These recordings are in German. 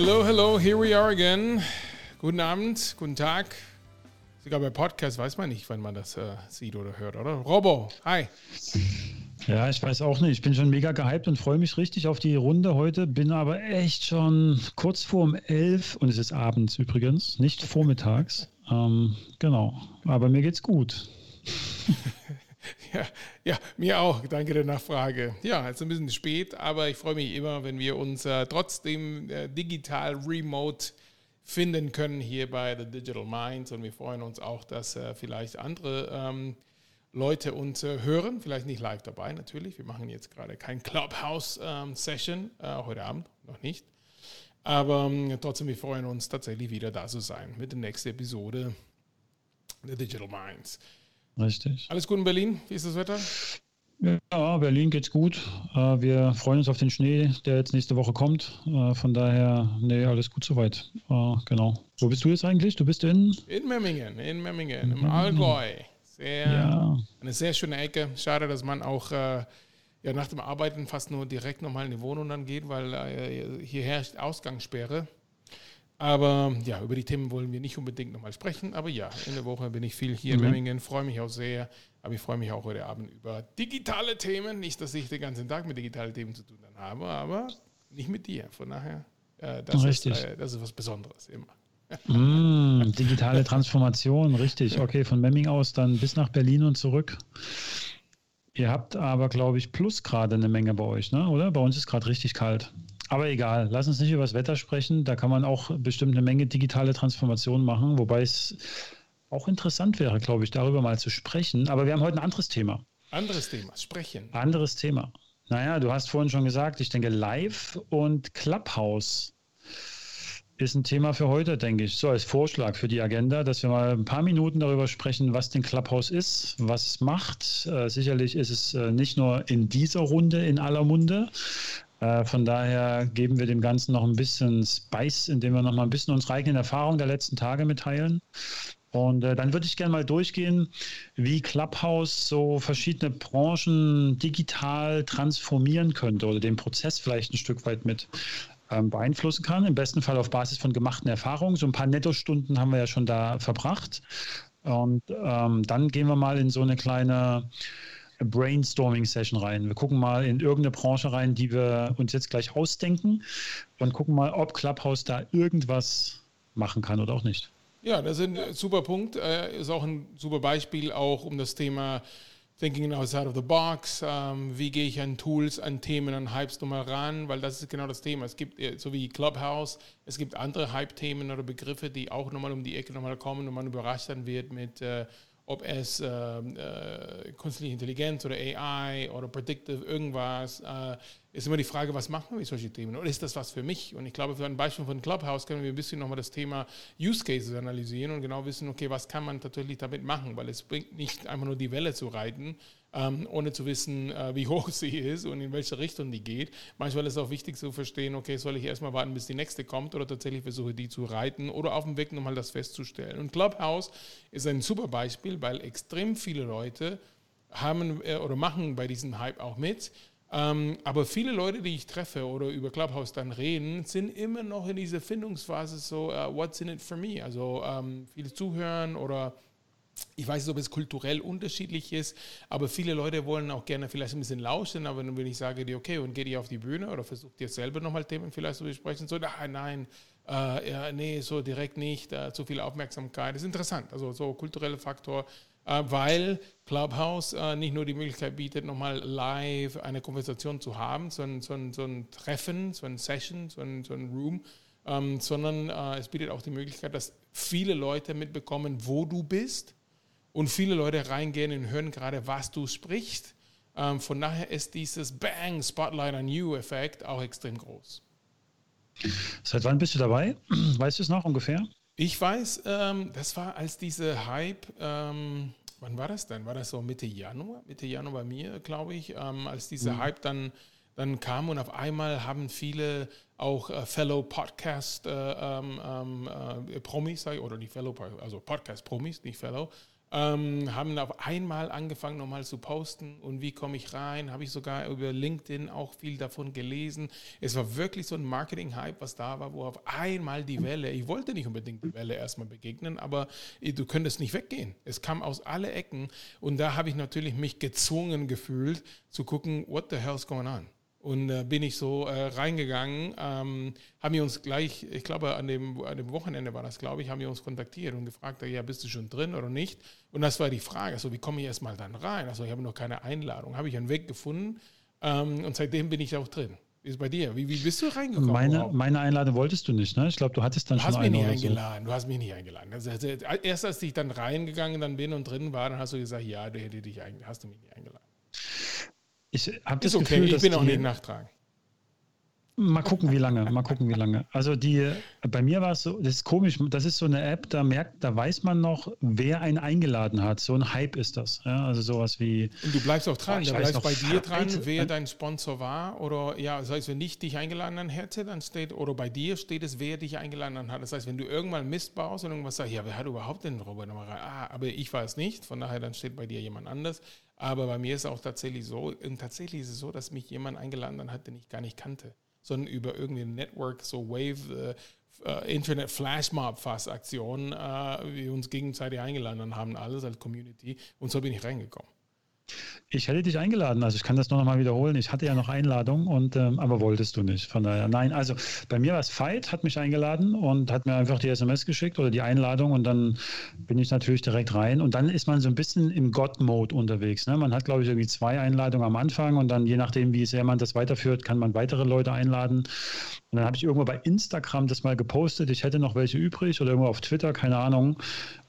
Hello, hello, here we are again. Guten Abend, guten Tag. Sogar bei Podcast weiß man nicht, wann man das äh, sieht oder hört, oder? Robo, hi. Ja, ich weiß auch nicht. Ich bin schon mega gehypt und freue mich richtig auf die Runde heute. Bin aber echt schon kurz vor um elf und es ist abends übrigens, nicht vormittags. Ähm, genau. Aber mir geht's gut. Ja, ja, mir auch. Danke der Nachfrage. Ja, es ist ein bisschen spät, aber ich freue mich immer, wenn wir uns äh, trotzdem äh, digital remote finden können hier bei The Digital Minds. Und wir freuen uns auch, dass äh, vielleicht andere ähm, Leute uns äh, hören. Vielleicht nicht live dabei, natürlich. Wir machen jetzt gerade kein Clubhouse-Session, ähm, äh, heute Abend noch nicht. Aber ähm, trotzdem, wir freuen uns tatsächlich wieder da zu sein mit der nächsten Episode The Digital Minds. Richtig. Alles gut in Berlin? Wie ist das Wetter? Ja, Berlin geht's gut. Äh, wir freuen uns auf den Schnee, der jetzt nächste Woche kommt. Äh, von daher, nee, alles gut soweit. Äh, genau. Wo bist du jetzt eigentlich? Du bist in? In Memmingen, in Memmingen, im Allgäu. Sehr, ja. Eine sehr schöne Ecke. Schade, dass man auch äh, ja, nach dem Arbeiten fast nur direkt nochmal in die Wohnung dann geht, weil äh, hier herrscht Ausgangssperre. Aber ja, über die Themen wollen wir nicht unbedingt nochmal sprechen. Aber ja, in der Woche bin ich viel hier mhm. in Memmingen, freue mich auch sehr. Aber ich freue mich auch heute Abend über digitale Themen. Nicht, dass ich den ganzen Tag mit digitalen Themen zu tun habe, aber nicht mit dir. Von daher, äh, das, richtig. Ist, äh, das ist was Besonderes immer. Mm, digitale Transformation, richtig. Okay, von Memming aus dann bis nach Berlin und zurück. Ihr habt aber, glaube ich, plus gerade eine Menge bei euch, ne? oder? Bei uns ist gerade richtig kalt. Aber egal, lass uns nicht über das Wetter sprechen. Da kann man auch bestimmt eine Menge digitale Transformation machen, wobei es auch interessant wäre, glaube ich, darüber mal zu sprechen. Aber wir haben heute ein anderes Thema. Anderes Thema, sprechen. Anderes Thema. Naja, du hast vorhin schon gesagt, ich denke, Live und Clubhouse ist ein Thema für heute, denke ich. So als Vorschlag für die Agenda, dass wir mal ein paar Minuten darüber sprechen, was den Clubhouse ist, was es macht. Äh, sicherlich ist es äh, nicht nur in dieser Runde in aller Munde, äh, von daher geben wir dem Ganzen noch ein bisschen Spice, indem wir noch mal ein bisschen unsere eigenen Erfahrungen der letzten Tage mitteilen. Und äh, dann würde ich gerne mal durchgehen, wie Clubhouse so verschiedene Branchen digital transformieren könnte oder den Prozess vielleicht ein Stück weit mit ähm, beeinflussen kann. Im besten Fall auf Basis von gemachten Erfahrungen. So ein paar Nettostunden haben wir ja schon da verbracht. Und ähm, dann gehen wir mal in so eine kleine Brainstorming-Session rein. Wir gucken mal in irgendeine Branche rein, die wir uns jetzt gleich ausdenken und gucken mal, ob Clubhouse da irgendwas machen kann oder auch nicht. Ja, das ist ein super Punkt. Äh, ist auch ein super Beispiel auch um das Thema Thinking outside of the box. Ähm, wie gehe ich an Tools, an Themen, an Hypes nochmal ran? Weil das ist genau das Thema. Es gibt, äh, so wie Clubhouse, es gibt andere Hype-Themen oder Begriffe, die auch nochmal um die Ecke nochmal kommen und man überrascht dann wird mit äh, ob es äh, äh, künstliche Intelligenz oder AI oder Predictive irgendwas, äh, ist immer die Frage, was machen wir mit solchen Themen? Oder ist das was für mich? Und ich glaube, für ein Beispiel von Clubhouse können wir ein bisschen nochmal das Thema Use Cases analysieren und genau wissen, okay, was kann man tatsächlich damit machen? Weil es bringt nicht einfach nur die Welle zu reiten, ähm, ohne zu wissen, äh, wie hoch sie ist und in welche Richtung die geht. Manchmal ist es auch wichtig zu verstehen, okay, soll ich erstmal warten, bis die nächste kommt oder tatsächlich versuche, die zu reiten oder auf dem Weg nochmal das festzustellen. Und Clubhouse ist ein super Beispiel, weil extrem viele Leute haben äh, oder machen bei diesem Hype auch mit. Ähm, aber viele Leute, die ich treffe oder über Clubhouse dann reden, sind immer noch in dieser Findungsphase so, uh, what's in it for me? Also ähm, viele zuhören oder ich weiß nicht, ob es kulturell unterschiedlich ist, aber viele Leute wollen auch gerne vielleicht ein bisschen lauschen, aber wenn ich sage dir, okay, und geh dir auf die Bühne oder versuch dir selber nochmal Themen vielleicht zu besprechen, so, nein, nein, äh, ja, nee, so direkt nicht, äh, zu viel Aufmerksamkeit, das ist interessant, also so kultureller Faktor, äh, weil Clubhouse äh, nicht nur die Möglichkeit bietet, nochmal live eine Konversation zu haben, so ein, so ein, so ein Treffen, so ein Session, so ein, so ein Room, ähm, sondern äh, es bietet auch die Möglichkeit, dass viele Leute mitbekommen, wo du bist, und viele Leute reingehen und hören gerade, was du sprichst. Ähm, von daher ist dieses Bang, Spotlight on You-Effekt auch extrem groß. Seit wann bist du dabei? Weißt du es noch ungefähr? Ich weiß, ähm, das war als diese Hype, ähm, wann war das denn? War das so Mitte Januar? Mitte Januar bei mir, glaube ich, als dieser mhm. Hype dann, dann kam und auf einmal haben viele auch äh, Fellow Podcast äh, äh, Promis, oder die Fellow, also Podcast Promis, nicht Fellow, ähm, haben auf einmal angefangen nochmal zu posten und wie komme ich rein, habe ich sogar über LinkedIn auch viel davon gelesen. Es war wirklich so ein Marketing-Hype, was da war, wo auf einmal die Welle, ich wollte nicht unbedingt die Welle erstmal begegnen, aber du könntest nicht weggehen. Es kam aus alle Ecken und da habe ich natürlich mich gezwungen gefühlt zu gucken, what the hell's going on? Und äh, bin ich so äh, reingegangen, ähm, haben wir uns gleich, ich glaube, an dem, an dem Wochenende war das, glaube ich, haben wir uns kontaktiert und gefragt, ja, bist du schon drin oder nicht? Und das war die Frage, also wie komme ich erstmal dann rein? Also ich habe noch keine Einladung. Habe ich einen Weg gefunden ähm, und seitdem bin ich auch drin. Ist bei dir? Wie, wie bist du reingekommen? Meine, meine Einladung wolltest du nicht, ne? Ich glaube, du hattest dann du schon hast mich eine nicht eingeladen. Du hast mich nicht eingeladen. Also, also, erst als ich dann reingegangen dann bin und drin war, dann hast du gesagt, ja, du hättest dich hast du mich nicht eingeladen. Ich habe das Ist okay, Gefühl, ich dass bin auch nicht nachtragen. Mal gucken, wie lange. Mal gucken, wie lange. Also die, bei mir war es so, das ist komisch. Das ist so eine App, da merkt, da weiß man noch, wer einen eingeladen hat. So ein Hype ist das. Ja, also sowas wie. Und du bleibst auch dran, du bleibst noch, bei dir dran, Freitag- wer dein Sponsor war. Oder ja, das heißt, wenn ich dich eingeladen hätte, dann steht, oder bei dir steht es, wer dich eingeladen hat. Das heißt, wenn du irgendwann Mist baust und irgendwas sagst, ja, wer hat überhaupt den Robert nochmal rein? Ah, aber ich war es nicht, von daher dann steht bei dir jemand anders. Aber bei mir ist es auch tatsächlich so, und tatsächlich ist es so, dass mich jemand eingeladen hat, den ich gar nicht kannte, sondern über irgendein Network, so Wave, äh, äh, Internet Flashmob fast Aktion, äh, wir uns gegenseitig eingeladen haben, alles als Community. Und so bin ich reingekommen. Ich hätte dich eingeladen, also ich kann das nur noch mal wiederholen. Ich hatte ja noch Einladung und ähm, aber wolltest du nicht. Von daher, nein, also bei mir war es Veit, hat mich eingeladen und hat mir einfach die SMS geschickt oder die Einladung und dann bin ich natürlich direkt rein. Und dann ist man so ein bisschen im God-Mode unterwegs. Ne? Man hat, glaube ich, irgendwie zwei Einladungen am Anfang und dann, je nachdem, wie sehr man das weiterführt, kann man weitere Leute einladen. Und dann habe ich irgendwo bei Instagram das mal gepostet, ich hätte noch welche übrig oder irgendwo auf Twitter, keine Ahnung.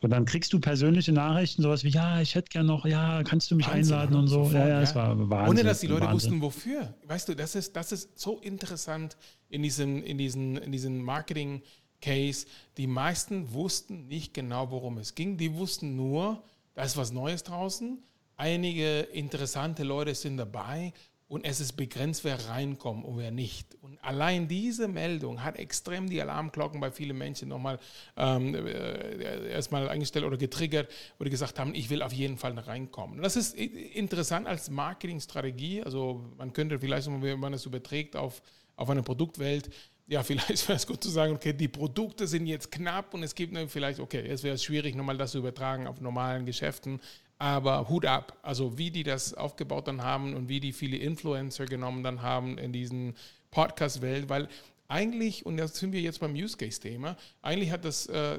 Und dann kriegst du persönliche Nachrichten, sowas wie, ja, ich hätte gern noch, ja, kannst du mich Wahnsinn, einladen und so. Sofort, ja, ja, es war Wahnsinn. Ohne dass die Leute Wahnsinn. wussten, wofür. Weißt du, das ist, das ist so interessant in diesem, in diesen, in diesen Marketing-Case. Die meisten wussten nicht genau, worum es ging. Die wussten nur, da ist was Neues draußen. Einige interessante Leute sind dabei und es ist begrenzt, wer reinkommt und wer nicht. Und allein diese Meldung hat extrem die Alarmglocken bei vielen Menschen nochmal ähm, äh, erstmal eingestellt oder getriggert, wo die gesagt haben, ich will auf jeden Fall reinkommen. Und das ist interessant als Marketingstrategie. Also man könnte vielleicht, wenn man es überträgt auf, auf eine Produktwelt, ja, vielleicht wäre es gut zu sagen, okay, die Produkte sind jetzt knapp und es gibt vielleicht, okay, es wäre schwierig, nochmal das zu übertragen auf normalen Geschäften, aber Hut ab. Also wie die das aufgebaut dann haben und wie die viele Influencer genommen dann haben in diesen Podcast-Welt, weil eigentlich, und das sind wir jetzt beim Use Case-Thema, eigentlich hat das äh,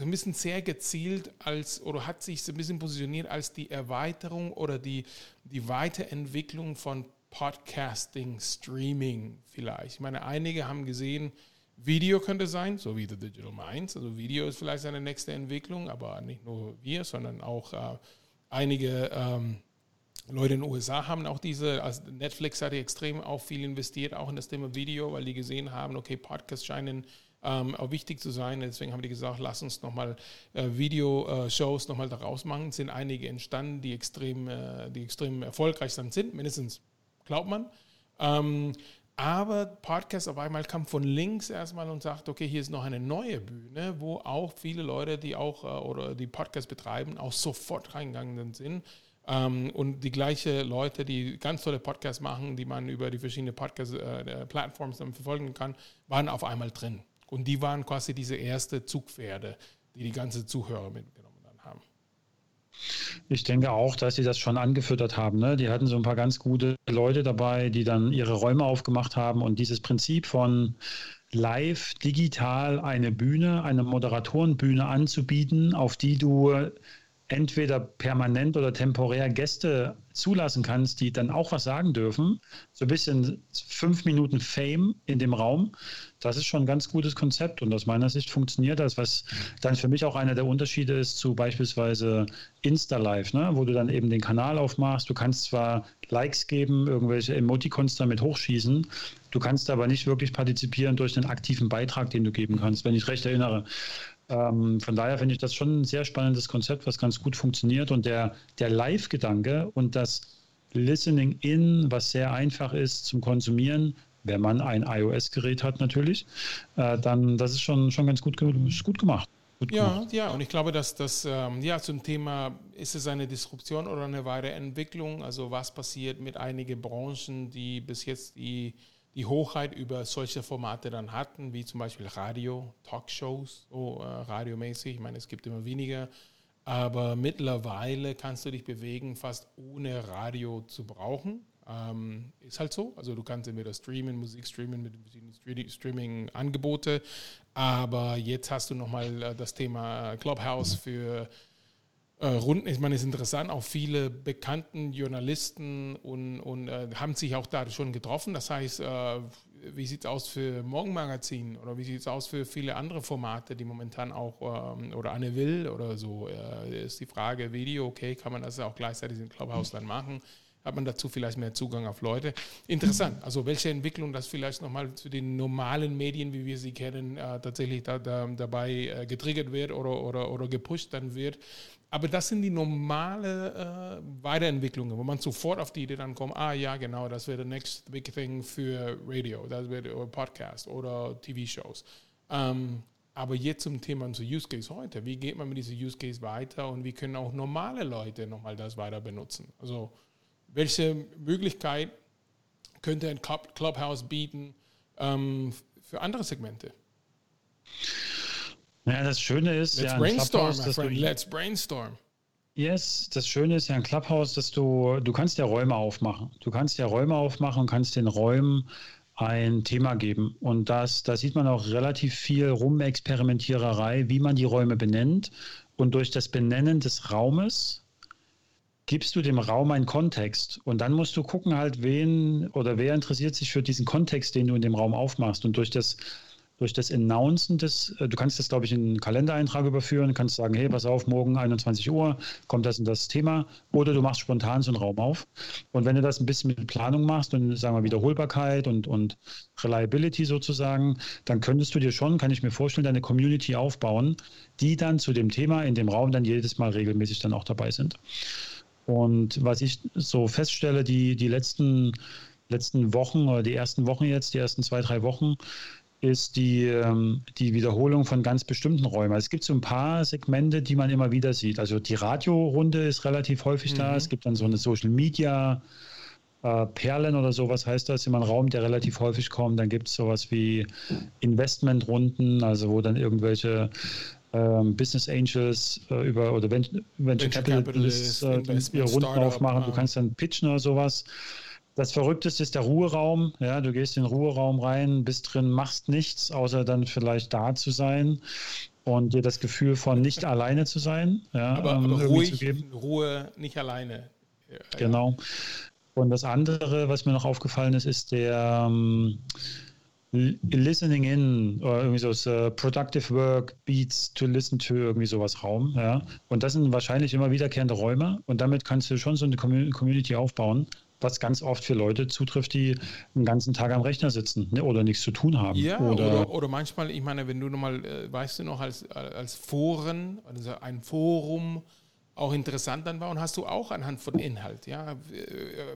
ein bisschen sehr gezielt als, oder hat sich so ein bisschen positioniert als die Erweiterung oder die, die Weiterentwicklung von Podcasting, Streaming vielleicht. Ich meine, einige haben gesehen, Video könnte sein, so wie The Digital Minds. Also Video ist vielleicht seine nächste Entwicklung, aber nicht nur wir, sondern auch äh, einige ähm, Leute in den USA haben auch diese, also Netflix hat extrem auch viel investiert, auch in das Thema Video, weil die gesehen haben, okay, Podcasts scheinen ähm, auch wichtig zu sein. Deswegen haben die gesagt, lass uns nochmal äh, Video-Shows nochmal daraus machen. Es sind einige entstanden, die extrem, äh, die extrem erfolgreich sind, mindestens glaubt man. Ähm, aber Podcast auf einmal kam von links erstmal und sagt, okay, hier ist noch eine neue Bühne, wo auch viele Leute, die auch äh, oder die Podcast betreiben, auch sofort reingegangen sind. Ähm, und die gleichen Leute, die ganz tolle Podcasts machen, die man über die verschiedenen Podcast-Plattformen dann verfolgen kann, waren auf einmal drin. Und die waren quasi diese erste Zugpferde, die die ganze Zuhörer haben. Ich denke auch, dass sie das schon angefüttert haben. Ne? Die hatten so ein paar ganz gute Leute dabei, die dann ihre Räume aufgemacht haben und dieses Prinzip von live digital eine Bühne, eine Moderatorenbühne anzubieten, auf die du entweder permanent oder temporär Gäste zulassen kannst, die dann auch was sagen dürfen. So ein bisschen fünf Minuten Fame in dem Raum. Das ist schon ein ganz gutes Konzept und aus meiner Sicht funktioniert das, was dann für mich auch einer der Unterschiede ist zu beispielsweise Insta-Live, ne? wo du dann eben den Kanal aufmachst. Du kannst zwar Likes geben, irgendwelche Emoticons damit hochschießen, du kannst aber nicht wirklich partizipieren durch den aktiven Beitrag, den du geben kannst, wenn ich recht erinnere. Ähm, von daher finde ich das schon ein sehr spannendes Konzept, was ganz gut funktioniert. Und der, der Live-Gedanke und das Listening in, was sehr einfach ist zum Konsumieren, wenn man ein iOS-Gerät hat natürlich, äh, dann das ist schon, schon ganz gut, gut gemacht. Gut ja, gemacht. ja, und ich glaube, dass das, ähm, ja, zum Thema, ist es eine Disruption oder eine Weiterentwicklung? Also was passiert mit einigen Branchen, die bis jetzt die, die Hochheit über solche Formate dann hatten, wie zum Beispiel Radio, Talkshows, so äh, radiomäßig. Ich meine, es gibt immer weniger, aber mittlerweile kannst du dich bewegen, fast ohne Radio zu brauchen. Ähm, ist halt so. Also du kannst entweder streamen, Musik streamen mit Streaming-Angebote, aber jetzt hast du nochmal äh, das Thema Clubhouse für äh, Runden. Ich meine, es ist interessant, auch viele bekannten Journalisten und, und äh, haben sich auch da schon getroffen. Das heißt, äh, wie sieht es aus für Morgenmagazin oder wie sieht es aus für viele andere Formate, die momentan auch, ähm, oder Anne Will oder so, äh, ist die Frage, Video, okay, kann man das auch gleichzeitig in Clubhouse dann machen? hat man dazu vielleicht mehr Zugang auf Leute. Interessant, also welche Entwicklung das vielleicht nochmal zu den normalen Medien, wie wir sie kennen, äh, tatsächlich da, da, dabei äh, getriggert wird oder, oder, oder gepusht dann wird. Aber das sind die normale äh, Weiterentwicklungen, wo man sofort auf die Idee dann kommt, ah ja, genau, das wäre the next big thing für Radio, das wäre oder Podcast oder TV-Shows. Ähm, aber jetzt zum Thema unser Use Case heute. Wie geht man mit diesem Use Case weiter und wie können auch normale Leute nochmal das weiter benutzen? Also welche Möglichkeit könnte ein Clubhouse bieten ähm, für andere Segmente? Ja, das Schöne ist, Let's ja, brainstorm, my friend. Let's brainstorm. Yes, das Schöne ist ja ein Clubhouse, dass du, du kannst ja Räume aufmachen. Du kannst ja Räume aufmachen und kannst den Räumen ein Thema geben. Und das, da sieht man auch relativ viel Rumexperimentiererei, wie man die Räume benennt. Und durch das Benennen des Raumes gibst du dem Raum einen Kontext und dann musst du gucken halt, wen oder wer interessiert sich für diesen Kontext, den du in dem Raum aufmachst und durch das durch das Announcen des, äh, du kannst das, glaube ich, in einen Kalendereintrag überführen, kannst sagen, hey, pass auf, morgen 21 Uhr kommt das und das Thema, oder du machst spontan so einen Raum auf. Und wenn du das ein bisschen mit Planung machst und sagen wir Wiederholbarkeit und, und Reliability sozusagen, dann könntest du dir schon, kann ich mir vorstellen, deine Community aufbauen, die dann zu dem Thema in dem Raum dann jedes Mal regelmäßig dann auch dabei sind. Und was ich so feststelle, die, die letzten, letzten Wochen oder die ersten Wochen jetzt, die ersten zwei, drei Wochen, ist die, ähm, die Wiederholung von ganz bestimmten Räumen. Also es gibt so ein paar Segmente, die man immer wieder sieht. Also die Radiorunde ist relativ häufig mhm. da. Es gibt dann so eine Social Media äh, Perlen oder sowas heißt das, immer ein Raum, der relativ häufig kommt. Dann gibt es sowas wie Investmentrunden, also wo dann irgendwelche ähm, Business Angels äh, über oder Venture, Venture Capitalists äh, ihre Runden aufmachen. Du kannst dann pitchen oder sowas. Das Verrückteste ist der Ruheraum. Ja, du gehst in den Ruheraum rein, bist drin, machst nichts, außer dann vielleicht da zu sein und dir das Gefühl von nicht alleine zu sein. Ja, aber, ähm, aber ruhig, Ruhe, nicht alleine. Ja, genau. Und das andere, was mir noch aufgefallen ist, ist der ähm, Listening in oder irgendwie so uh, Productive Work, Beats to Listen to, irgendwie sowas Raum. Ja. Und das sind wahrscheinlich immer wiederkehrende Räume und damit kannst du schon so eine Community aufbauen, was ganz oft für Leute zutrifft, die den ganzen Tag am Rechner sitzen ne, oder nichts zu tun haben. Ja, oder, oder, oder, manchmal, ich meine, wenn du nochmal, äh, weißt du noch, als, als Foren, also ein Forum, auch interessant dann war und hast du auch anhand von Inhalt. Ja? Äh,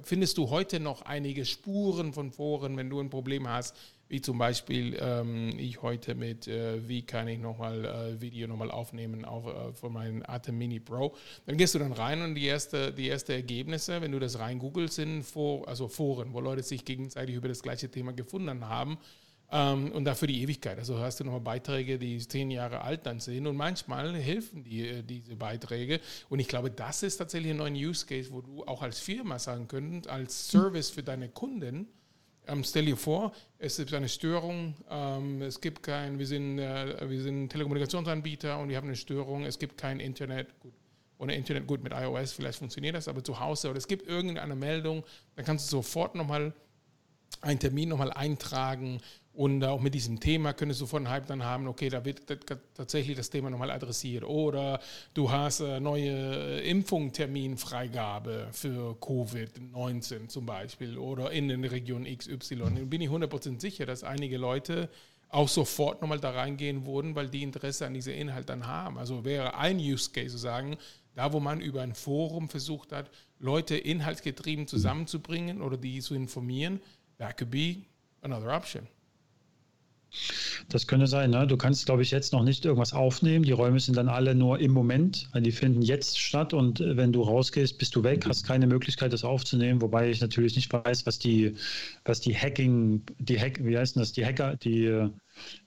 findest du heute noch einige Spuren von Foren, wenn du ein Problem hast, wie zum Beispiel ähm, ich heute mit, äh, wie kann ich nochmal äh, Video nochmal aufnehmen auf, äh, von meinem Atem Mini Pro. Dann gehst du dann rein und die erste, die erste Ergebnisse, wenn du das rein googelst, sind vor, also Foren, wo Leute sich gegenseitig über das gleiche Thema gefunden haben. Ähm, und dafür die Ewigkeit. Also hast du nochmal Beiträge, die zehn Jahre alt dann sind und manchmal helfen die, äh, diese Beiträge. Und ich glaube, das ist tatsächlich ein neuer Use Case, wo du auch als Firma sagen könntest, als Service für deine Kunden, ähm, stell dir vor, es gibt eine Störung, ähm, es gibt kein, wir sind, äh, wir sind Telekommunikationsanbieter und wir haben eine Störung, es gibt kein Internet. Gut, ohne Internet, gut, mit iOS vielleicht funktioniert das, aber zu Hause oder es gibt irgendeine Meldung, dann kannst du sofort nochmal einen Termin nochmal eintragen und auch mit diesem Thema könntest du von Hype dann haben, okay, da wird tatsächlich das Thema nochmal adressiert. Oder du hast eine neue Impfungterminfreigabe für Covid-19 zum Beispiel oder in den Regionen XY. Dann bin ich 100% sicher, dass einige Leute auch sofort nochmal da reingehen würden, weil die Interesse an diesem Inhalt dann haben. Also wäre ein Use Case zu sagen, da wo man über ein Forum versucht hat, Leute inhaltsgetrieben zusammenzubringen oder die zu informieren, that could be another option. Das könnte sein. Ne? Du kannst, glaube ich, jetzt noch nicht irgendwas aufnehmen. Die Räume sind dann alle nur im Moment. Die finden jetzt statt und äh, wenn du rausgehst, bist du weg, hast keine Möglichkeit, das aufzunehmen. Wobei ich natürlich nicht weiß, was die, was die Hacking, die Hack, wie heißt das, die Hacker, die äh,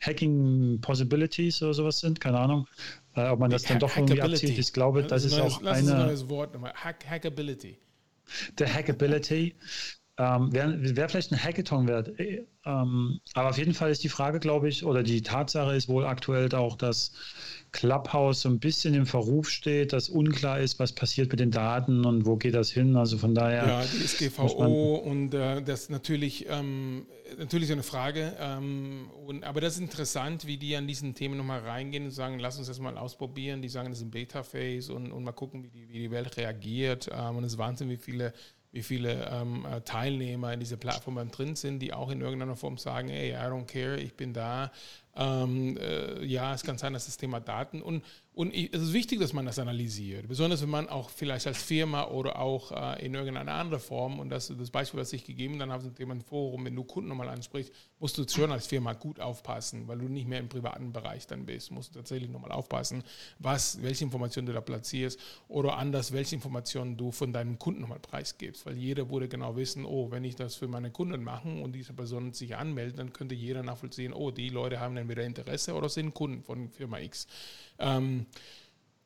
Hacking Possibilities oder sowas sind. Keine Ahnung. Äh, ob man das dann doch irgendwie abzieht. Ich glaube, das, das ist, neues, auch eine. ein neues Wort nochmal. Hack, Hackability. Der Hackability. Ähm, Wäre wär vielleicht ein Hackathon wert. Äh, ähm, aber auf jeden Fall ist die Frage, glaube ich, oder die Tatsache ist wohl aktuell auch, dass Clubhouse so ein bisschen im Verruf steht, dass unklar ist, was passiert mit den Daten und wo geht das hin. Also von daher. Ja, die SGVO und äh, das ist natürlich, ähm, natürlich eine Frage. Ähm, und, aber das ist interessant, wie die an diesen Themen nochmal reingehen und sagen, lass uns das mal ausprobieren. Die sagen, das ist ein Beta-Phase und, und mal gucken, wie die, wie die Welt reagiert. Ähm, und es ist Wahnsinn, wie viele wie viele ähm, äh, Teilnehmer in dieser Plattform drin sind, die auch in irgendeiner Form sagen, hey, I don't care, ich bin da, ähm, äh, ja, es kann sein, dass das Thema Daten und, und es ist wichtig, dass man das analysiert, besonders wenn man auch vielleicht als Firma oder auch äh, in irgendeiner anderen Form, und das das Beispiel, was ich gegeben dann habe, zum Thema Forum, wenn du Kunden nochmal ansprichst, musst du schon als Firma gut aufpassen, weil du nicht mehr im privaten Bereich dann bist, musst du tatsächlich nochmal aufpassen, was, welche Informationen du da platzierst oder anders, welche Informationen du von deinem Kunden nochmal preisgibst, weil jeder würde genau wissen, oh, wenn ich das für meine Kunden mache und diese Person sich anmeldet, dann könnte jeder nachvollziehen, oh, die Leute haben entweder Interesse oder sind Kunden von Firma X. Ähm,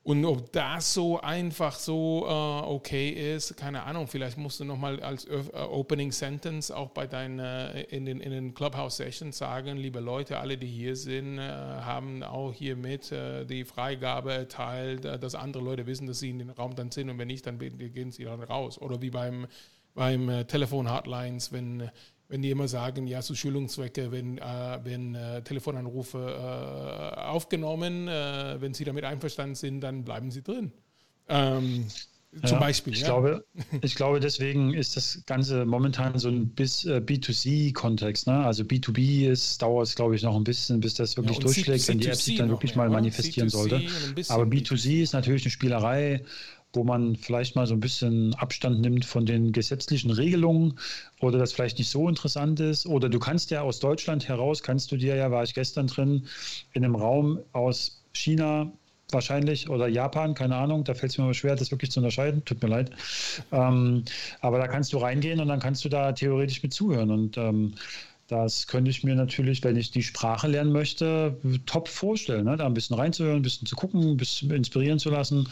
und ob das so einfach so äh, okay ist, keine Ahnung. Vielleicht musst du nochmal als äh, Opening Sentence auch bei deinen äh, in den, in den Clubhouse Sessions sagen, liebe Leute, alle, die hier sind, äh, haben auch hiermit äh, die Freigabe erteilt, äh, dass andere Leute wissen, dass sie in den Raum dann sind und wenn nicht, dann gehen sie dann raus. Oder wie beim, beim Telefon-Hotlines, wenn wenn die immer sagen, ja, zu Schulungszwecke, wenn, äh, wenn äh, Telefonanrufe äh, aufgenommen, äh, wenn sie damit einverstanden sind, dann bleiben sie drin. Ähm, zum Beispiel. Ich, ja. glaube, ich glaube, deswegen ist das Ganze momentan so ein bis, äh, B2C-Kontext. Ne? Also B2B ist, dauert es, glaube ich, noch ein bisschen, bis das wirklich ja, durchschlägt, wenn die App sich dann wirklich mal manifestieren sollte. Aber B2C ist natürlich eine Spielerei wo man vielleicht mal so ein bisschen Abstand nimmt von den gesetzlichen Regelungen oder das vielleicht nicht so interessant ist. Oder du kannst ja aus Deutschland heraus, kannst du dir ja, war ich gestern drin, in einem Raum aus China wahrscheinlich oder Japan, keine Ahnung, da fällt es mir immer schwer, das wirklich zu unterscheiden, tut mir leid. Ähm, aber da kannst du reingehen und dann kannst du da theoretisch mit zuhören und ähm, das könnte ich mir natürlich, wenn ich die Sprache lernen möchte, top vorstellen. Ne? Da ein bisschen reinzuhören, ein bisschen zu gucken, ein bisschen inspirieren zu lassen.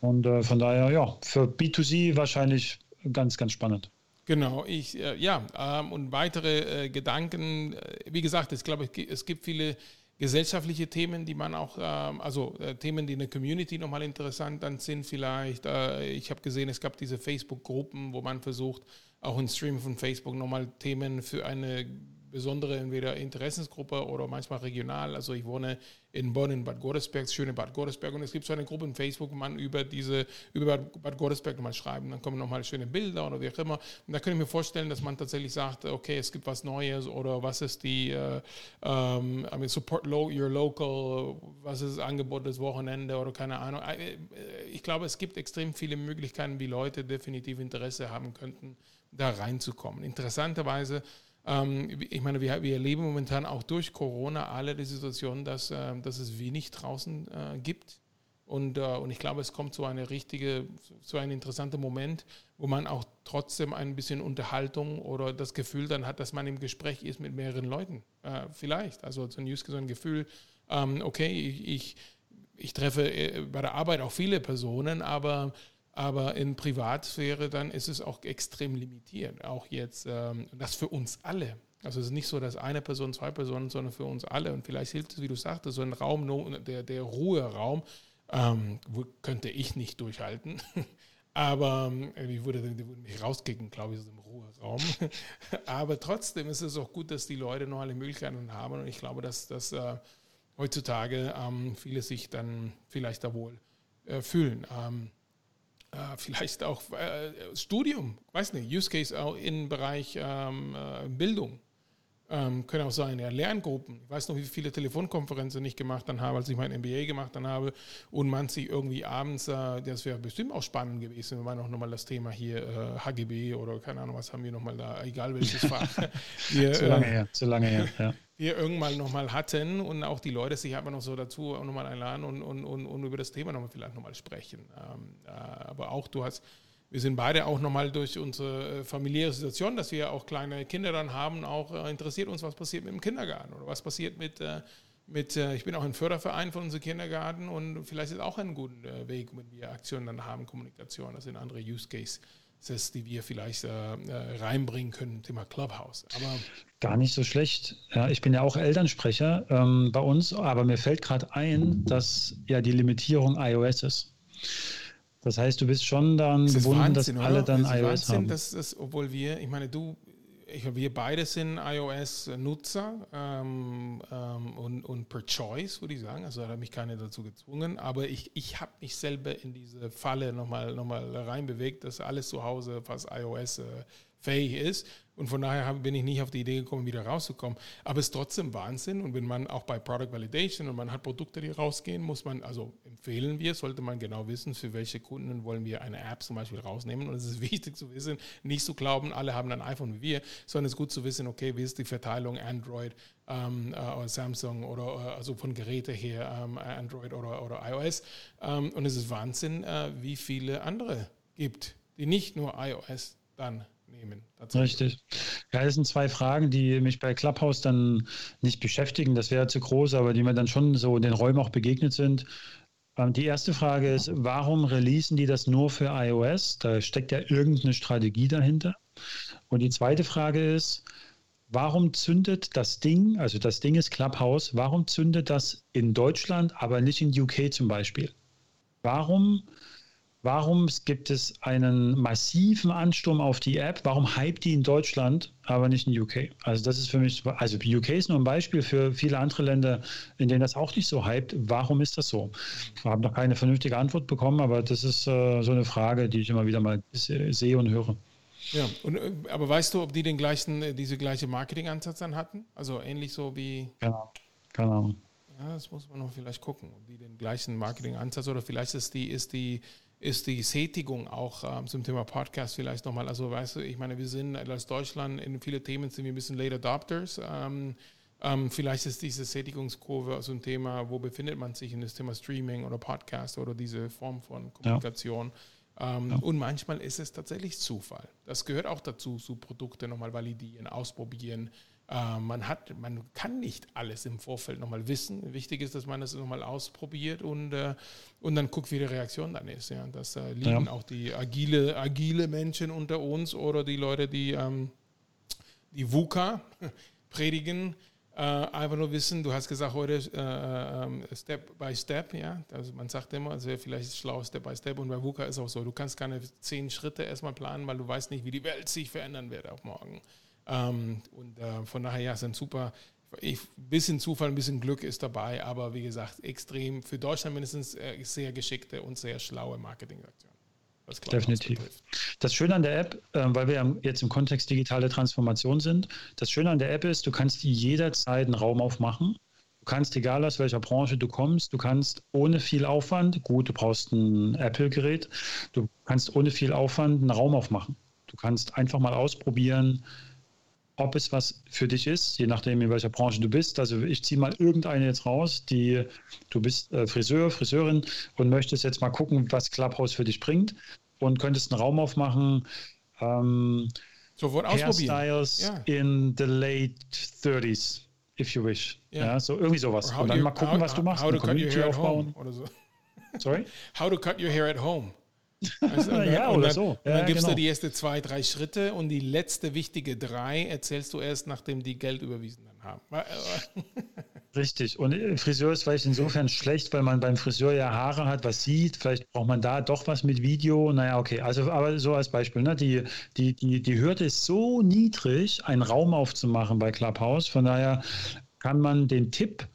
Und äh, von daher, ja, für B2C wahrscheinlich ganz, ganz spannend. Genau, ich, äh, ja, ähm, und weitere äh, Gedanken, äh, wie gesagt, ich glaube, es gibt viele gesellschaftliche Themen, die man auch, ähm, also äh, Themen, die in der Community nochmal interessant dann sind vielleicht. Äh, ich habe gesehen, es gab diese Facebook-Gruppen, wo man versucht, auch im Stream von Facebook nochmal Themen für eine besondere entweder Interessensgruppe oder manchmal regional. Also ich wohne in Bonn, in Bad Godesberg, das schöne Bad Godesberg und es gibt so eine Gruppe in Facebook, wo man über diese, über Bad Godesberg nochmal schreiben, dann kommen nochmal schöne Bilder oder wie auch immer. Und da kann ich mir vorstellen, dass man tatsächlich sagt, okay, es gibt was Neues oder was ist die, äh, ähm, I mean, support your local, was ist das Angebot des Wochenende oder keine Ahnung. Äh, äh, ich glaube, es gibt extrem viele Möglichkeiten, wie Leute definitiv Interesse haben könnten, da reinzukommen. Interessanterweise ich meine, wir, wir, erleben momentan auch durch Corona alle die Situation, dass, äh, dass es wenig draußen äh, gibt. Und, äh, und ich glaube, es kommt zu einer richtige, zu einem interessanten Moment, wo man auch trotzdem ein bisschen Unterhaltung oder das Gefühl dann hat, dass man im Gespräch ist mit mehreren Leuten. Äh, vielleicht. Also so ein, so ein Gefühl, ähm, okay, ich, ich, ich treffe bei der Arbeit auch viele Personen, aber aber in Privatsphäre dann ist es auch extrem limitiert. Auch jetzt, ähm, das für uns alle. Also es ist nicht so, dass eine Person, zwei Personen, sondern für uns alle. Und vielleicht hilft es, wie du sagtest, so ein Raum, der, der Ruheraum, ähm, könnte ich nicht durchhalten. Aber äh, ich würde, die würden mich rauskicken, glaube ich, aus dem Ruheraum. Aber trotzdem ist es auch gut, dass die Leute noch alle Möglichkeiten haben. Und ich glaube, dass, dass äh, heutzutage ähm, viele sich dann vielleicht da wohl äh, fühlen. Ähm, äh, vielleicht auch äh, Studium, weiß nicht, Use Case auch im Bereich ähm, äh, Bildung. Ähm, können auch sein, ja, Lerngruppen. Ich weiß noch, wie viele Telefonkonferenzen ich gemacht dann habe, als ich mein MBA gemacht dann habe und man sich irgendwie abends, äh, das wäre bestimmt auch spannend gewesen, wenn man auch nochmal das Thema hier äh, HGB oder keine Ahnung, was haben wir nochmal da, egal welches Fach. wir, zu lange her, zu lange her, ja wir irgendwann nochmal hatten und auch die Leute sich einfach noch so dazu nochmal einladen und, und, und, und über das Thema nochmal vielleicht nochmal sprechen. Ähm, äh, aber auch du hast, wir sind beide auch nochmal durch unsere äh, familiäre Situation, dass wir auch kleine Kinder dann haben, auch äh, interessiert uns, was passiert mit dem Kindergarten oder was passiert mit, äh, mit ich bin auch ein Förderverein von unserem Kindergarten und vielleicht ist auch ein guter Weg, wenn wir Aktionen dann haben, Kommunikation, das sind andere Use Cases die wir vielleicht äh, reinbringen können, Thema Clubhouse. Aber Gar nicht so schlecht. Ja, ich bin ja auch Elternsprecher ähm, bei uns, aber mir fällt gerade ein, dass ja die Limitierung iOS ist. Das heißt, du bist schon dann das gebunden, Wahnsinn, dass alle dann iOS Wahnsinn, haben. Dass, dass, obwohl wir, ich meine, du, ich, wir beide sind iOS-Nutzer ähm, ähm, und, und per Choice, würde ich sagen. Also da hat mich keiner dazu gezwungen. Aber ich, ich habe mich selber in diese Falle nochmal noch mal reinbewegt, dass alles zu Hause fast iOS äh, fähig ist. Und von daher bin ich nicht auf die Idee gekommen, wieder rauszukommen. Aber es ist trotzdem Wahnsinn. Und wenn man auch bei Product Validation und man hat Produkte, die rausgehen, muss man, also empfehlen wir, sollte man genau wissen, für welche Kunden wollen wir eine App zum Beispiel rausnehmen. Und es ist wichtig zu wissen, nicht zu glauben, alle haben ein iPhone wie wir, sondern es ist gut zu wissen, okay, wie ist die Verteilung Android ähm, äh, oder Samsung oder äh, also von Geräte her ähm, Android oder, oder iOS. Ähm, und es ist Wahnsinn, äh, wie viele andere gibt, die nicht nur iOS dann nehmen. Richtig. Ja, das sind zwei Fragen, die mich bei Clubhouse dann nicht beschäftigen. Das wäre zu groß, aber die mir dann schon so in den Räumen auch begegnet sind. Ähm, die erste Frage ist, warum releasen die das nur für iOS? Da steckt ja irgendeine Strategie dahinter. Und die zweite Frage ist, warum zündet das Ding, also das Ding ist Clubhouse, warum zündet das in Deutschland, aber nicht in UK zum Beispiel? Warum Warum gibt es einen massiven Ansturm auf die App? Warum hype die in Deutschland, aber nicht in UK? Also das ist für mich, also UK ist nur ein Beispiel für viele andere Länder, in denen das auch nicht so hypt. Warum ist das so? Wir haben noch keine vernünftige Antwort bekommen, aber das ist äh, so eine Frage, die ich immer wieder mal sehe und höre. Ja, und, äh, aber weißt du, ob die den gleichen, äh, diese gleiche Marketingansatz dann hatten? Also ähnlich so wie. Genau, keine Ahnung. Ja, das muss man noch vielleicht gucken, ob die den gleichen Marketingansatz oder vielleicht ist die, ist die ist die Sättigung auch ähm, zum Thema Podcast vielleicht nochmal. Also weißt du, ich meine, wir sind als Deutschland in viele Themen sind wir ein bisschen Late Adopters. Ähm, ähm, vielleicht ist diese Sättigungskurve so ein Thema, wo befindet man sich in das Thema Streaming oder Podcast oder diese Form von Kommunikation. Ja. Ähm, ja. Und manchmal ist es tatsächlich Zufall. Das gehört auch dazu, so Produkte nochmal validieren, ausprobieren. Äh, man, hat, man kann nicht alles im Vorfeld nochmal wissen. Wichtig ist, dass man das nochmal ausprobiert und, äh, und dann guckt, wie die Reaktion dann ist. Ja. Das äh, lieben ja. auch die agile, agile Menschen unter uns oder die Leute, die ähm, die VUCA predigen. Äh, einfach nur wissen, du hast gesagt heute äh, ähm, Step by Step, ja. Also man sagt immer, also vielleicht ist es schlau Step by Step und bei VUCA ist auch so, du kannst keine zehn Schritte erstmal planen, weil du weißt nicht, wie die Welt sich verändern wird auch morgen. Ähm, und äh, von daher, ja, ist ein super, ein bisschen Zufall, ein bisschen Glück ist dabei, aber wie gesagt, extrem für Deutschland mindestens äh, sehr geschickte und sehr schlaue Marketingaktion. Definitiv. Das Schöne an der App, äh, weil wir jetzt im Kontext digitale Transformation sind, das Schöne an der App ist, du kannst jederzeit einen Raum aufmachen. Du kannst, egal aus welcher Branche du kommst, du kannst ohne viel Aufwand, gut, du brauchst ein Apple-Gerät, du kannst ohne viel Aufwand einen Raum aufmachen. Du kannst einfach mal ausprobieren, ob es was für dich ist, je nachdem, in welcher Branche du bist. Also ich ziehe mal irgendeine jetzt raus, die du bist äh, Friseur, Friseurin und möchtest jetzt mal gucken, was Clubhouse für dich bringt und könntest einen Raum aufmachen. Ähm, Sofort ausprobieren. Hairstyles ja. in the late 30s, if you wish. Ja, ja so irgendwie sowas. Und dann you, mal gucken, how, was du machst. How to cut your hair at home oder so. Sorry? How to cut your hair at home. Also, dann, ja, oder dann, so. Ja, und dann gibst genau. du die ersten zwei, drei Schritte und die letzte wichtige drei erzählst du erst, nachdem die Geld überwiesen haben. Richtig. Und äh, Friseur ist vielleicht insofern schlecht, weil man beim Friseur ja Haare hat, was sieht. Vielleicht braucht man da doch was mit Video. Naja, okay. Also, aber so als Beispiel, ne? die, die, die, die Hürde ist so niedrig, einen Raum aufzumachen bei Clubhouse. Von daher kann man den Tipp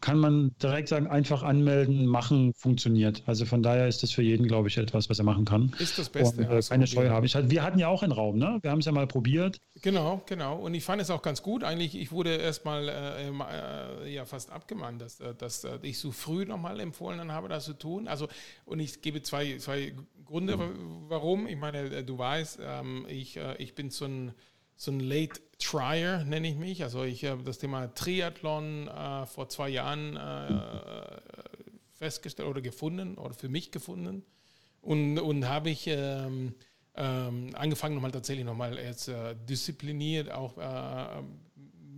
kann man direkt sagen, einfach anmelden, machen, funktioniert. Also von daher ist das für jeden, glaube ich, etwas, was er machen kann. Ist das Beste. Und, äh, keine Scheu habe ich. Wir hatten ja auch einen Raum, ne? Wir haben es ja mal probiert. Genau, genau. Und ich fand es auch ganz gut. Eigentlich, ich wurde erstmal äh, äh, ja fast abgemahnt, dass, äh, dass äh, ich so früh nochmal empfohlen habe, das zu tun. Also, und ich gebe zwei, zwei Gründe, warum. Ich meine, äh, du weißt, ähm, ich, ich bin so ein so ein Late Trier nenne ich mich. Also ich habe das Thema Triathlon äh, vor zwei Jahren äh, festgestellt oder gefunden oder für mich gefunden. Und, und habe ich ähm, ähm, angefangen, nochmal tatsächlich nochmal jetzt äh, diszipliniert auch äh,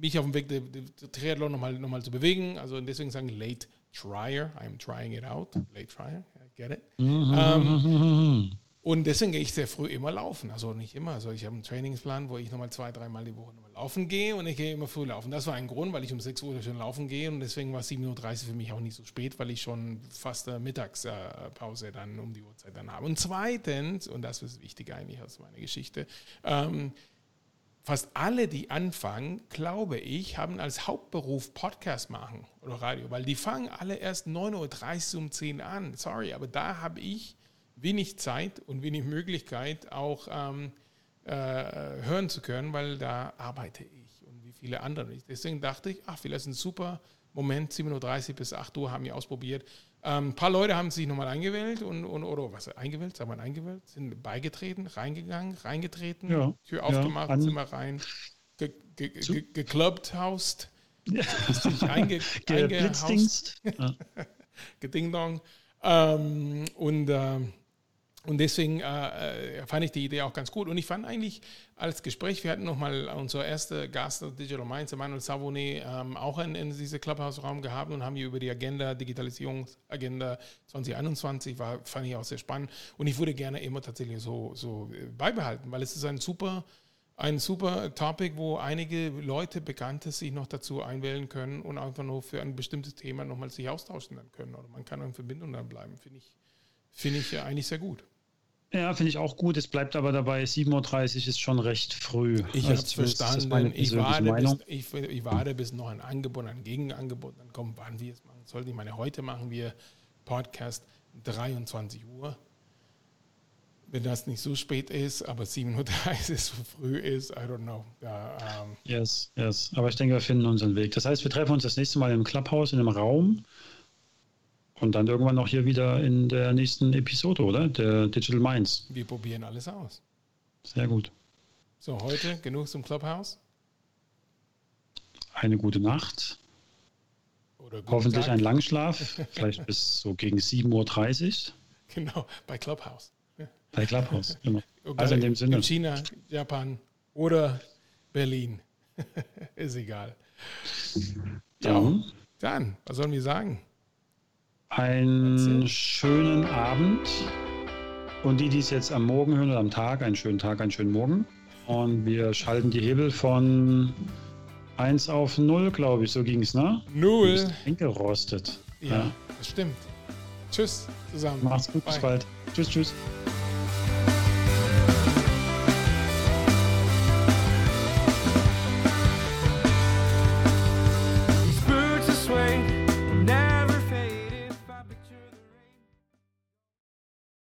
mich auf dem Weg der, der Triathlon nochmal noch mal zu bewegen. Also deswegen sagen Late Trier. I'm trying it out. Late Trier. I get it. Mhm. Ähm, und deswegen gehe ich sehr früh immer laufen. Also nicht immer. Also ich habe einen Trainingsplan, wo ich nochmal zwei, dreimal die Woche nochmal laufen gehe und ich gehe immer früh laufen. Das war ein Grund, weil ich um 6 Uhr schon laufen gehe und deswegen war 7.30 Uhr für mich auch nicht so spät, weil ich schon fast eine Mittagspause dann um die Uhrzeit dann habe. Und zweitens, und das ist wichtig eigentlich aus meiner Geschichte, ähm, fast alle, die anfangen, glaube ich, haben als Hauptberuf Podcast machen oder Radio, weil die fangen alle erst 9.30 Uhr um 10 Uhr an. Sorry, aber da habe ich wenig Zeit und wenig Möglichkeit auch ähm, äh, hören zu können, weil da arbeite ich und wie viele andere nicht. Deswegen dachte ich, ach, vielleicht ist ein super Moment, 7.30 Uhr bis 8 Uhr haben wir ausprobiert. Ähm, ein paar Leute haben sich nochmal eingewählt und, und oder was eingewählt, sagen wir eingewählt, sind beigetreten, reingegangen, reingetreten, ja, Tür aufgemacht, ja, Zimmer rein, ge, ge, ge, geklubbt, haust, ja. einge, eingehaust, gedingdong. Ähm, und ähm, und deswegen äh, äh, fand ich die Idee auch ganz gut. Und ich fand eigentlich als Gespräch, wir hatten nochmal unser erster Gast Digital Minds, Emmanuel Savonet, ähm, auch in, in diesem Clubhouse-Raum gehabt und haben hier über die Agenda, Digitalisierungsagenda 2021, war, fand ich auch sehr spannend. Und ich würde gerne immer tatsächlich so, so äh, beibehalten, weil es ist ein super, ein super Topic, wo einige Leute, Bekannte sich noch dazu einwählen können und einfach nur für ein bestimmtes Thema nochmal sich austauschen dann können. Oder man kann in Verbindung dann bleiben, finde ich, finde ich eigentlich sehr gut. Ja, finde ich auch gut. Es bleibt aber dabei, 7.30 Uhr ist schon recht früh. Ich habe es verstanden. Ich warte, bis, ich, ich warte, bis noch ein Angebot, ein Gegenangebot dann kommt, wann wir es machen sollten. Ich meine, heute machen wir Podcast 23 Uhr. Wenn das nicht so spät ist, aber 7.30 Uhr so früh ist, I don't know. Ja, um. Ähm, yes, yes. Aber ich denke, wir finden unseren Weg. Das heißt, wir treffen uns das nächste Mal im Clubhouse in einem Raum und dann irgendwann noch hier wieder in der nächsten Episode, oder? Der Digital Minds. Wir probieren alles aus. Sehr gut. So, heute genug zum Clubhouse. Eine gute Nacht. Hoffentlich Tag. ein Langschlaf, vielleicht bis so gegen 7.30 Uhr. Genau, bei Clubhouse. Bei Clubhouse, genau. Also in dem Sinne. In China, Japan oder Berlin. Ist egal. Ja, dann, was sollen wir sagen? Einen schönen Abend. Und die, die es jetzt am Morgen hören oder am Tag, einen schönen Tag, einen schönen Morgen. Und wir schalten die Hebel von 1 auf 0, glaube ich. So ging es, ne? 0. Eingerostet. Ja, ja, das stimmt. Tschüss zusammen. Macht's gut, Bye. bis bald. Tschüss, tschüss.